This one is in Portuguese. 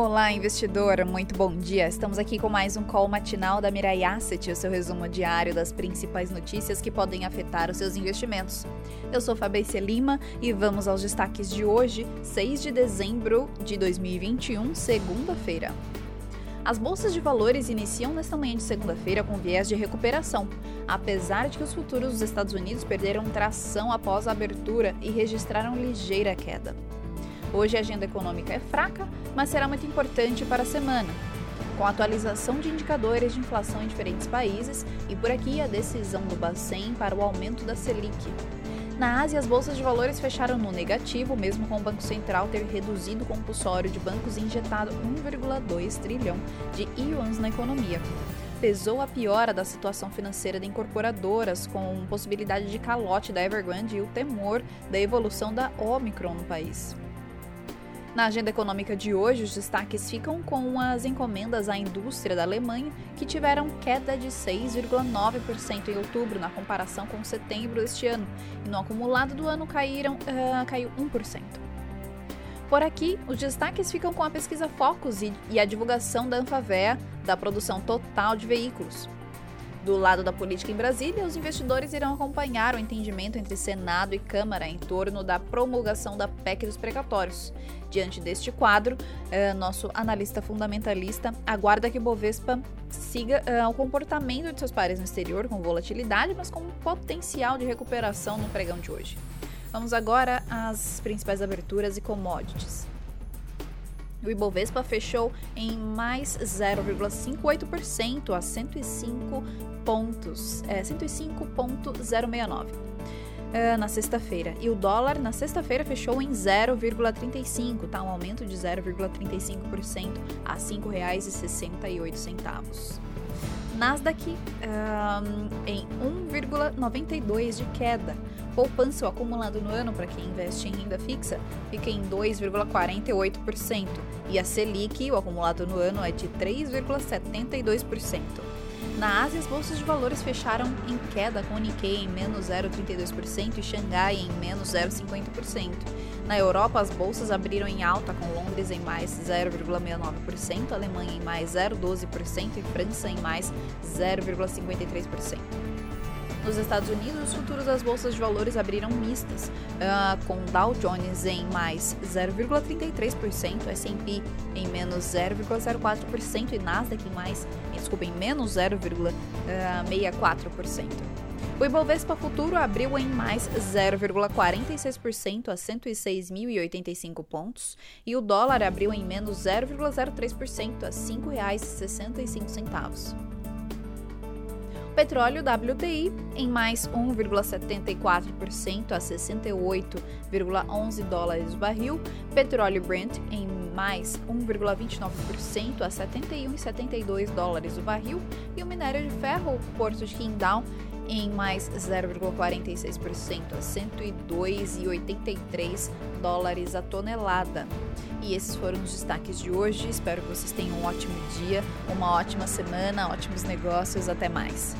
Olá, investidor, muito bom dia. Estamos aqui com mais um call matinal da Mirai Asset, o seu resumo diário das principais notícias que podem afetar os seus investimentos. Eu sou Fabrícia Lima e vamos aos destaques de hoje, 6 de dezembro de 2021, segunda-feira. As bolsas de valores iniciam nesta manhã de segunda-feira com viés de recuperação, apesar de que os futuros dos Estados Unidos perderam tração após a abertura e registraram ligeira queda. Hoje a agenda econômica é fraca, mas será muito importante para a semana, com a atualização de indicadores de inflação em diferentes países e por aqui a decisão do Bacen para o aumento da Selic. Na Ásia, as bolsas de valores fecharam no negativo, mesmo com o Banco Central ter reduzido o compulsório de bancos e injetado 1,2 trilhão de yuans na economia. Pesou a piora da situação financeira de incorporadoras, com possibilidade de calote da Evergrande e o temor da evolução da Omicron no país. Na agenda econômica de hoje, os destaques ficam com as encomendas à indústria da Alemanha, que tiveram queda de 6,9% em outubro, na comparação com setembro deste ano, e no acumulado do ano caíram, uh, caiu 1%. Por aqui, os destaques ficam com a pesquisa Focus e, e a divulgação da Anfavea da produção total de veículos. Do lado da política em Brasília, os investidores irão acompanhar o entendimento entre Senado e Câmara em torno da promulgação da PEC dos precatórios. Diante deste quadro, eh, nosso analista fundamentalista aguarda que Bovespa siga eh, o comportamento de seus pares no exterior, com volatilidade, mas com potencial de recuperação no pregão de hoje. Vamos agora às principais aberturas e commodities. O Ibovespa fechou em mais 0,58% a 105 pontos, é, 105,069 é, na sexta-feira. E o dólar na sexta-feira fechou em 0,35, tá? Um aumento de 0,35% a R$ 5,68. Nasdaq um, em 1,92 de queda. Poupança o acumulado no ano para quem investe em renda fixa fica em 2,48% e a Selic, o acumulado no ano, é de 3,72%. Na Ásia, as bolsas de valores fecharam em queda, com o Nikkei em menos 0,32% e Xangai em menos 0,50%. Na Europa, as bolsas abriram em alta, com Londres em mais 0,69%, Alemanha em mais 0,12% e França em mais 0,53%. Nos Estados Unidos, os futuros das bolsas de valores abriram mistas, uh, com Dow Jones em mais 0,33%, S&P em menos 0,04% e Nasdaq em mais, desculpa, em menos 0,64%. O Ibovespa Futuro abriu em mais 0,46% a 106.085 pontos e o dólar abriu em menos 0,03% a R$ 5,65 petróleo WTI em mais 1,74% a 68,11 dólares o barril, petróleo Brent em mais 1,29% a 71,72 dólares o barril. E o minério de ferro, o Porto de Qingdao, em mais 0,46% a 102,83 dólares a tonelada. E esses foram os destaques de hoje. Espero que vocês tenham um ótimo dia, uma ótima semana, ótimos negócios. Até mais.